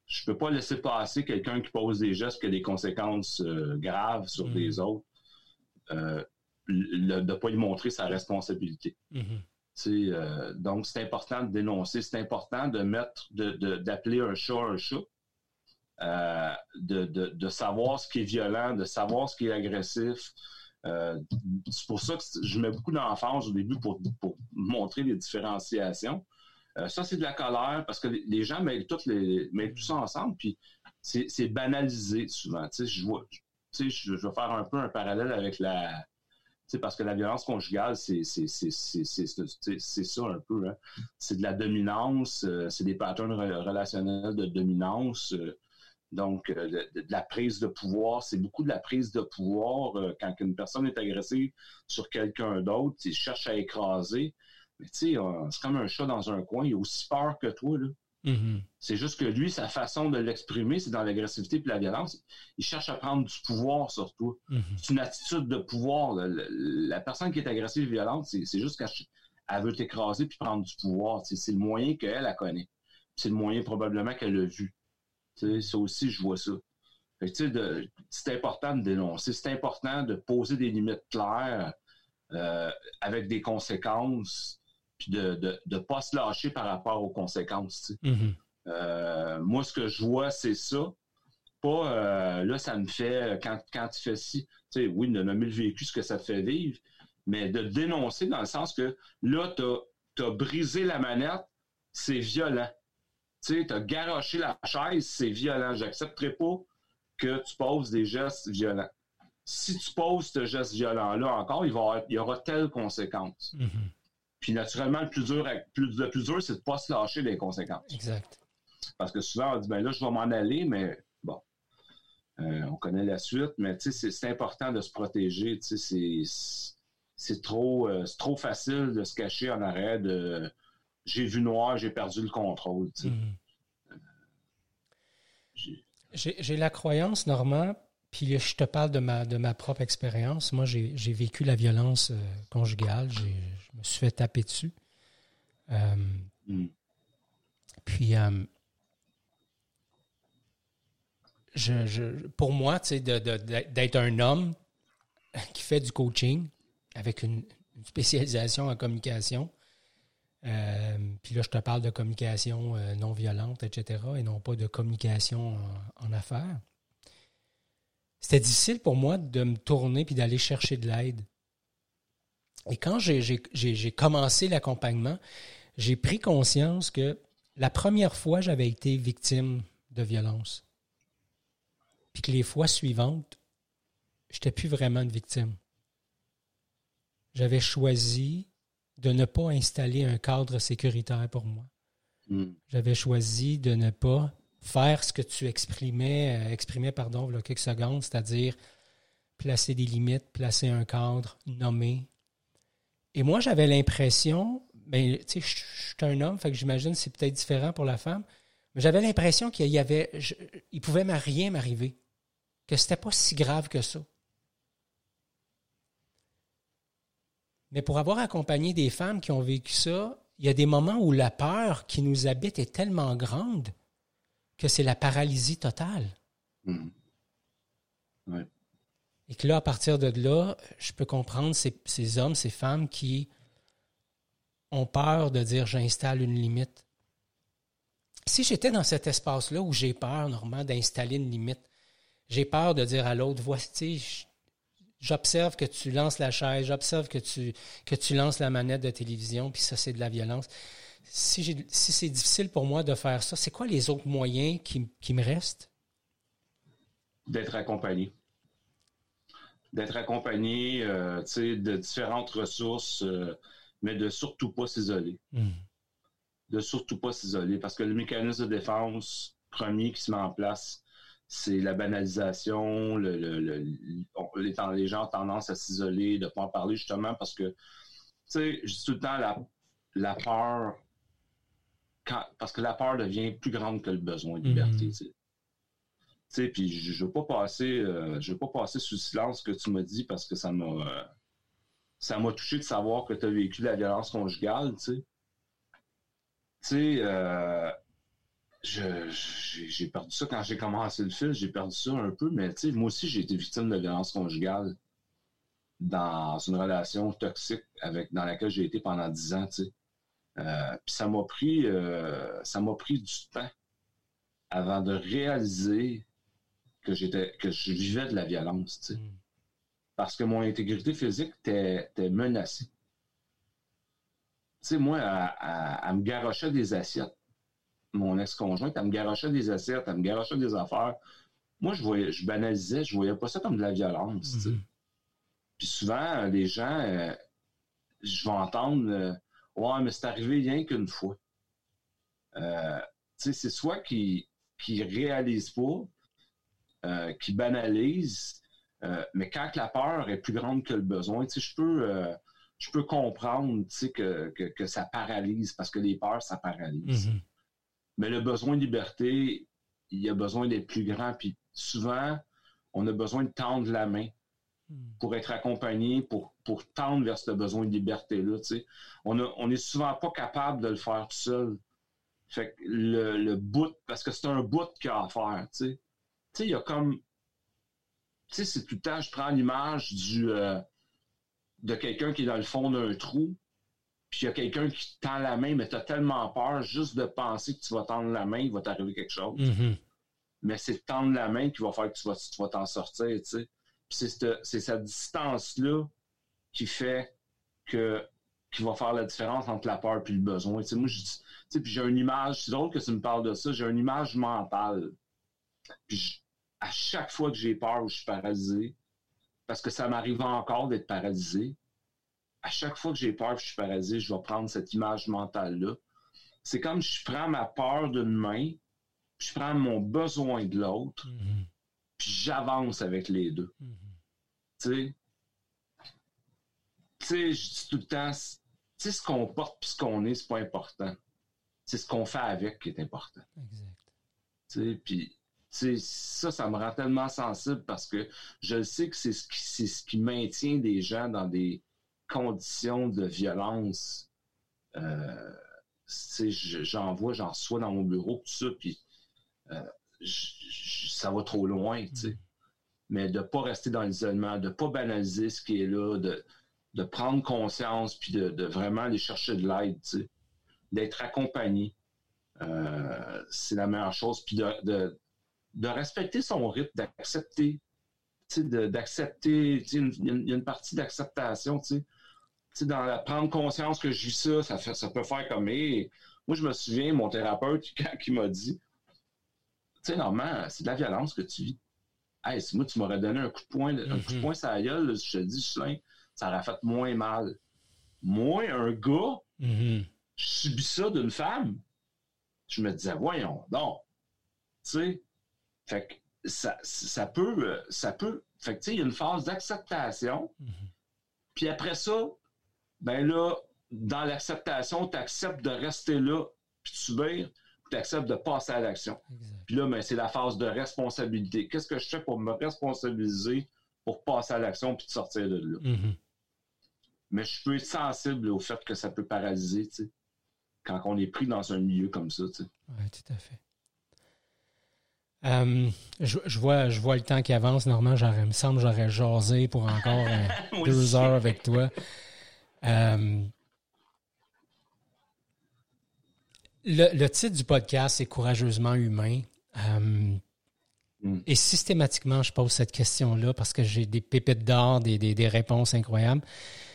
je peux pas laisser passer quelqu'un qui pose des gestes qui a des conséquences euh, graves sur mm. les autres. Euh, de ne pas lui montrer sa responsabilité. Mm-hmm. donc, c'est important de dénoncer, c'est important de mettre, d'appeler un chat un chat, de, de, savoir ce qui est violent, de savoir ce qui est agressif, euh, c'est pour ça que je mets beaucoup d'emphase au début pour, montrer les différenciations. Euh, ça, c'est de la colère parce que les gens mettent, tout ça ensemble, puis c'est banalisé souvent. je, vois, je, vais faire un peu un parallèle avec la. Parce que la violence conjugale, c'est ça un peu. Hein. C'est de la dominance, euh, c'est des patterns relationnels de dominance. Donc, euh, de, la prise de pouvoir, c'est beaucoup de la prise de pouvoir euh, quand une personne est agressive sur quelqu'un d'autre, il cherche à écraser. Mais tu sais, euh, c'est comme un chat dans un coin, il a aussi peur que toi. Là. Mm-hmm. C'est juste que lui, sa façon de l'exprimer, c'est dans l'agressivité et la violence. Il cherche à prendre du pouvoir sur toi. Mm-hmm. C'est une attitude de pouvoir. La, personne qui est agressive et violente, c'est juste qu'elle veut t'écraser puis prendre du pouvoir. C'est le moyen qu'elle, elle connaît. C'est le moyen probablement qu'elle a vu ça aussi, je vois ça. C'est important de dénoncer, c'est important de poser des limites claires euh, avec des conséquences, puis de ne pas se lâcher par rapport aux conséquences. Mm-hmm. Euh, moi, ce que je vois, c'est ça. Pas, euh, là, ça me fait, quand, quand tu fais ci, tu sais, oui, de nommer le vécu, ce que ça fait vivre, mais de dénoncer dans le sens que là, tu as brisé la manette, c'est violent tu sais, as garoché la chaise, c'est violent. J'accepterai pas que tu poses des gestes violents. Si tu poses ce geste violent-là encore, il, va y aura telle conséquence. Mm-hmm. Puis naturellement, le plus dur, plus, le plus dur, c'est de ne pas se lâcher des conséquences. Exact. Parce que souvent, on dit, ben là, je vais m'en aller, mais bon, euh, on connaît la suite, mais tu sais, c'est important de se protéger. Tu sais, c'est trop, euh, trop facile de se cacher en arrêt de j'ai vu noir, j'ai perdu le contrôle. Mhm. J'ai la croyance, Normand, puis je te parle de ma, de ma propre expérience. Moi, j'ai vécu la violence euh, conjugale. Je me suis fait taper dessus. Euh, mm. Puis, euh, je, pour moi, d'être un homme qui fait du coaching avec une spécialisation en communication, euh, puis là, je te parle de communication euh, non violente, etc., et non pas de communication en, affaires. C'était difficile pour moi de me tourner puis d'aller chercher de l'aide. Et quand j'ai commencé l'accompagnement, j'ai pris conscience que la première fois, j'avais été victime de violence. Puis que les fois suivantes, je n'étais plus vraiment une victime. J'avais choisi de ne pas installer un cadre sécuritaire pour moi. Hmm. J'avais choisi de ne pas faire ce que tu exprimais, euh, exprimais pardon, il quelques secondes, c'est-à-dire placer des limites, placer un cadre, nommer. Et moi, j'avais l'impression, ben, tu sais, je, suis un homme, fait que j'imagine que c'est peut-être différent pour la femme, mais j'avais l'impression qu'il y avait, il pouvait rien m'arriver, que c'était pas si grave que ça. Mais pour avoir accompagné des femmes qui ont vécu ça, il y a des moments où la peur qui nous habite est tellement grande que c'est la paralysie totale. Hmm. Et que là, à partir de là, je peux comprendre ces, hommes, ces femmes qui ont peur de dire j'installe une limite. Si j'étais dans cet espace-là où j'ai peur, normalement, d'installer une limite, j'ai peur de dire à l'autre, voici, J'observe que tu lances la chaise, j'observe que tu, que tu lances la manette de télévision, puis ça, c'est de la violence. Si, si c'est difficile pour moi de faire ça, c'est quoi les autres moyens qui, qui me restent? D'être accompagné. d'être accompagné euh, de différentes ressources, euh, mais de surtout pas s'isoler. Hmm. De surtout pas s'isoler, parce que le mécanisme de défense premier qui se met en place, c'est la banalisation, le, les, gens ont tendance à s'isoler, de ne pas en parler justement parce que, tu sais, je dis tout le temps la, la peur, parce que la peur devient plus grande que le besoin de liberté. Hmm. Tu sais, puis je ne veux pas passer, euh, je veux pas passer sous silence ce que tu m'as dit parce que ça m'a, euh, ça m'a touché de savoir que tu as vécu la violence conjugale, tu sais. Tu sais, euh, j'ai perdu ça quand j'ai commencé le film, j'ai perdu ça un peu, mais moi aussi, j'ai été victime de violence conjugale dans une relation toxique avec dans laquelle j'ai été pendant dix ans, euh, puis ça m'a pris euh, ça m'a pris du temps avant de réaliser que j'étais que je vivais de la violence, mm. Parce que mon intégrité physique était, menacée. Tu sais, moi, à me garocher des assiettes mon ex-conjointe, elle me garochait des assiettes, elle me garochait des affaires. Moi, je voyais, je banalisais, je voyais pas ça comme de la violence. Mhm. Puis souvent, les gens, euh, je vais entendre euh, Ouais, mais c'est arrivé rien qu'une fois. Euh, c'est soit qu'ils ne réalisent pas, qu'ils banalisent, mais quand la peur est plus grande que le besoin, je peux, je peux comprendre que, que, ça paralyse parce que les peurs, ça paralyse. Mhm. Mais le besoin de liberté, il y a besoin d'être plus grand. Puis souvent, on a besoin de tendre la main hmm. pour être accompagné, pour, pour tendre vers ce besoin de liberté-là. On n'est souvent pas capable de le faire tout seul. Fait que le, bout, parce que c'est un bout qu'il y a à faire. Tu sais, il y a comme. Tu sais, c'est tout le temps, je prends l'image du. Euh, de quelqu'un qui est dans le fond d'un trou, puis il y a quelqu'un qui tend la main, mais tu as tellement peur juste de penser que tu vas tendre la main, il va t'arriver quelque chose. Mm-hmm. Mais c'est tendre la main qui va faire que tu vas, t'en sortir, tu sais. Puis c'est cette, distance-là qui fait que qui va faire la différence entre la peur et le besoin. Tu sais, moi, je, puis j'ai une image, c'est drôle que tu me parles de ça, j'ai une image mentale. Puis à chaque fois que j'ai peur ou je suis paralysé, parce que ça m'arrive encore d'être paralysé, à chaque fois que j'ai peur que je suis paralysé, je vais prendre cette image mentale-là. C'est comme je prends ma peur d'une main, puis je prends mon besoin de l'autre, mm-hmm. puis j'avance avec les deux. Tu sais? Tu sais, je dis tout le temps, tu sais, ce qu'on porte puis ce qu'on est, c'est pas important. C'est ce qu'on fait avec qui est important. Exact. Tu sais, puis ça, ça me rend tellement sensible parce que je sais que c'est ce, ce qui maintient des gens dans des, conditions de violence, euh, j'en vois, j'en reçois dans mon bureau, tout ça, puis euh, ça va trop loin, tu sais. Mm. Mais de ne pas rester dans l'isolement, de ne pas banaliser ce qui est là, de, de prendre conscience, puis de, vraiment aller chercher de l'aide, tu sais. D'être accompagné, euh, c'est la meilleure chose. Puis de, de, de respecter son rythme, d'accepter d'accepter, il y, a une partie d'acceptation, tu sais dans la, prendre conscience que je vis ça, ça, fait, ça peut faire comme. moi, je me souviens, mon thérapeute, quand il m'a dit Tu sais, normalement, c'est de la violence que tu vis. Hey, si moi, tu m'aurais donné un coup de poing, un coup de mhm. poing sur la gueule, je te dis, ça aurait fait moins mal. Moi, un gars, mhm. je subis ça d'une femme. Je me disais, voyons, non. Tu sais, fait que ça, ça peut, ça peut, fait que tu sais, il y a une phase d'acceptation. Mhm. Puis après ça, ben là, dans l'acceptation, tu acceptes de rester là, puis de subir, tu acceptes de passer à l'action. Puis là, ben, c'est la phase de responsabilité. Qu'est-ce que je fais pour me responsabiliser pour passer à l'action puis de sortir de là? Mm-hmm. Mais je peux être sensible au fait que ça peut paralyser, tu sais, quand on est pris dans un milieu comme ça, tu sais. Oui, tout à fait. Euh, je, vois, je vois le temps qui avance. Normalement, il me semble que j'aurais jasé pour encore euh, deux heures avec toi. Euh, le, titre du podcast, c'est Courageusement humain. Euh, mm. Et systématiquement, je pose cette question-là parce que j'ai des pépites d'or, des, des, réponses incroyables.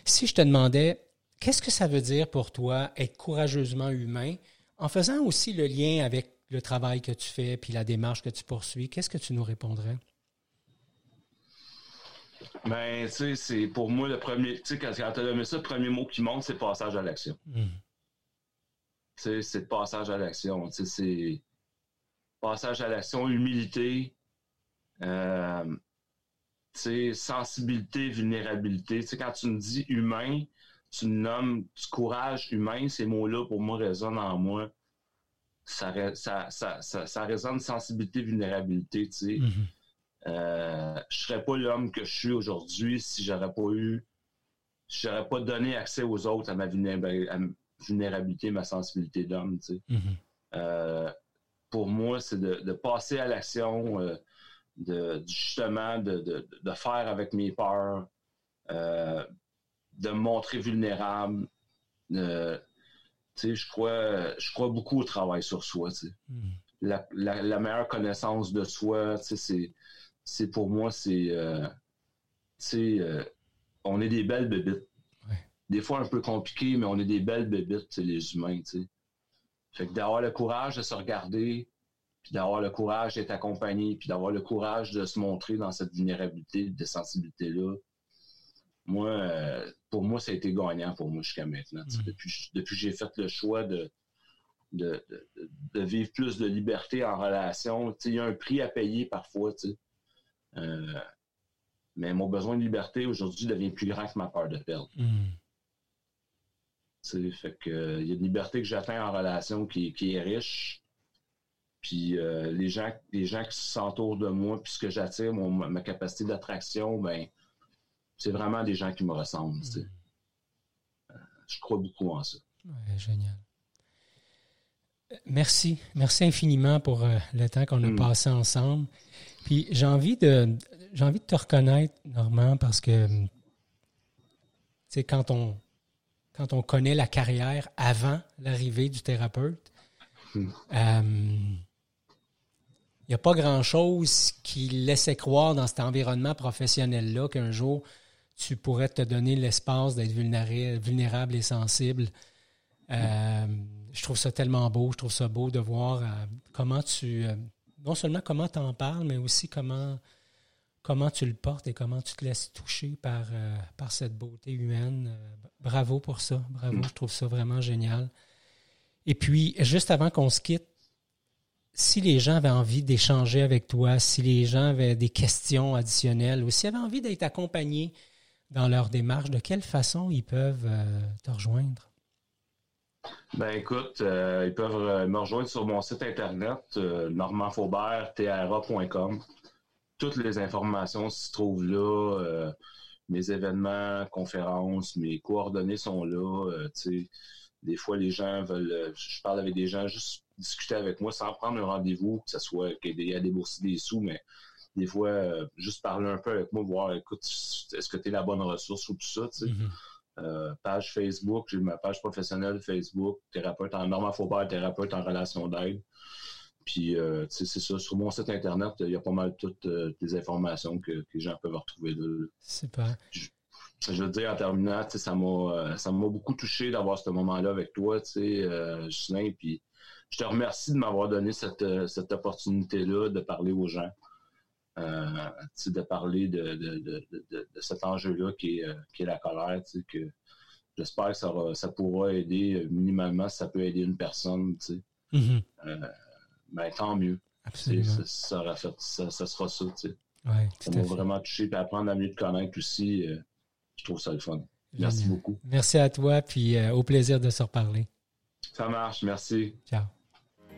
Si je te demandais, qu'est-ce que ça veut dire pour toi être courageusement humain, en faisant aussi le lien avec le travail que tu fais puis la démarche que tu poursuis, qu'est-ce que tu nous répondrais? Ben, tu sais, c'est pour moi le premier. Tu sais, quand, tu as donné ça, le premier mot qui monte, c'est passage à l'action. Mm. Tu sais, c'est le passage à l'action. Tu sais, c'est passage à l'action, humilité, euh, tu sais, sensibilité, vulnérabilité. Tu sais, quand tu me dis humain, tu me nommes du courage humain, ces mots-là, pour moi, résonnent en moi. Ça, ré- ça, ça, ça, ça résonne sensibilité, vulnérabilité, tu sais. Mhm. Euh, je serais pas l'homme que je suis aujourd'hui si j'aurais pas eu, si j'aurais pas donné accès aux autres à ma vulnéra- à ma vulnérabilité, ma sensibilité d'homme. tu sais. Mhm. Euh, pour moi, c'est de, de passer à l'action, euh, de justement de, de- de faire avec mes peurs, euh, de me montrer vulnérable. tu sais, je crois, je crois beaucoup au travail sur soi. tu sais Mhm. la, la- la meilleure connaissance de soi, tu sais, c'est, c'est pour moi, c'est, euh, tu sais, euh, on est des belles bébites. Ouais. Des fois un peu compliqué, mais on est des belles bébites, les humains, tu sais. Fait que d'avoir le courage de se regarder, puis d'avoir le courage d'être accompagné, puis d'avoir le courage de se montrer dans cette vulnérabilité, de sensibilité-là, moi, euh, pour moi, ça a été gagnant pour moi jusqu'à maintenant. Mhm. Depuis, depuis que j'ai fait le choix de, de, de, de vivre plus de liberté en relation. Tu sais, Il y a un prix à payer parfois. tu sais. Euh, mais mon besoin de liberté aujourd'hui devient plus grand que ma peur de perdre. Sais. Fait que, euh, il y a une liberté que j'atteins en relation qui, qui est riche. Puis euh, les gens, les gens qui s'entourent de moi, puis ce que j'attire, ma capacité d'attraction, ben, c'est vraiment des gens qui me ressemblent. Euh, je crois beaucoup en ça. Ouais, génial. Merci. Merci infiniment pour euh, le temps qu'on a Mm. passé ensemble. Puis j'ai envie de j'ai envie de te reconnaître, Normand, parce que tu sais, quand on quand on connaît la carrière avant l'arrivée du thérapeute, Mm. euh, il n'y a pas grand-chose qui laissait croire dans cet environnement professionnel-là qu'un jour, tu pourrais te donner l'espace d'être vulnéra- vulnérable et sensible. Euh, je trouve ça tellement beau. Je trouve ça beau de voir euh, comment tu... non seulement comment tu en parles, mais aussi comment, tu le portes et comment tu te laisses toucher par, euh, cette beauté humaine. Euh, bravo pour ça. Bravo. Je trouve ça vraiment génial. Et puis, juste avant qu'on se quitte, si les gens avaient envie d'échanger avec toi, si les gens avaient des questions additionnelles ou s'ils avaient envie d'être accompagnés dans leur démarche, de quelle façon ils peuvent euh, te rejoindre? Ben écoute, euh, ils peuvent euh, me rejoindre sur mon site internet, euh. Toutes les informations se trouvent là. euh, mes événements, conférences, mes coordonnées sont là. des fois, les gens veulent. Je parle avec des gens, juste discuter avec moi sans prendre un rendez-vous, que ce soit qu'il y ait à débourser des sous, mais des fois, juste parler un peu avec moi, voir, écoute, est-ce que tu es la bonne ressource ou tout ça, tu sais. Mhm. Euh, page Facebook, j'ai ma page professionnelle Facebook, thérapeute en Normand Faubert, thérapeute en relation d'aide. Puis, euh, c'est ça, sur mon site internet, il y a pas mal toutes euh, les informations que, que les gens peuvent retrouver là. Super. Je veux dire, en terminant, ça m'a euh, beaucoup touché d'avoir ce moment-là avec toi, tu sais, euh, Justin, puis je te remercie de m'avoir donné cette, euh, cette opportunité-là de parler aux gens. Euh, de parler de, de, de, de, cet enjeu-là qui est, euh, qui est la colère, que j'espère que ça, va- ça pourra aider euh, minimalement, si ça peut aider une personne, tu sais, Mhm. ben tant mieux. Absolument. ça, ça, fait- ça, ça sera ça, tu sais. Ouais, Ça m'a vraiment touché, puis apprendre à mieux te connaître aussi, euh, je trouve ça le fun. Merci beaucoup. Merci à toi, puis euh, au plaisir de se reparler. Ça marche, merci. Ciao.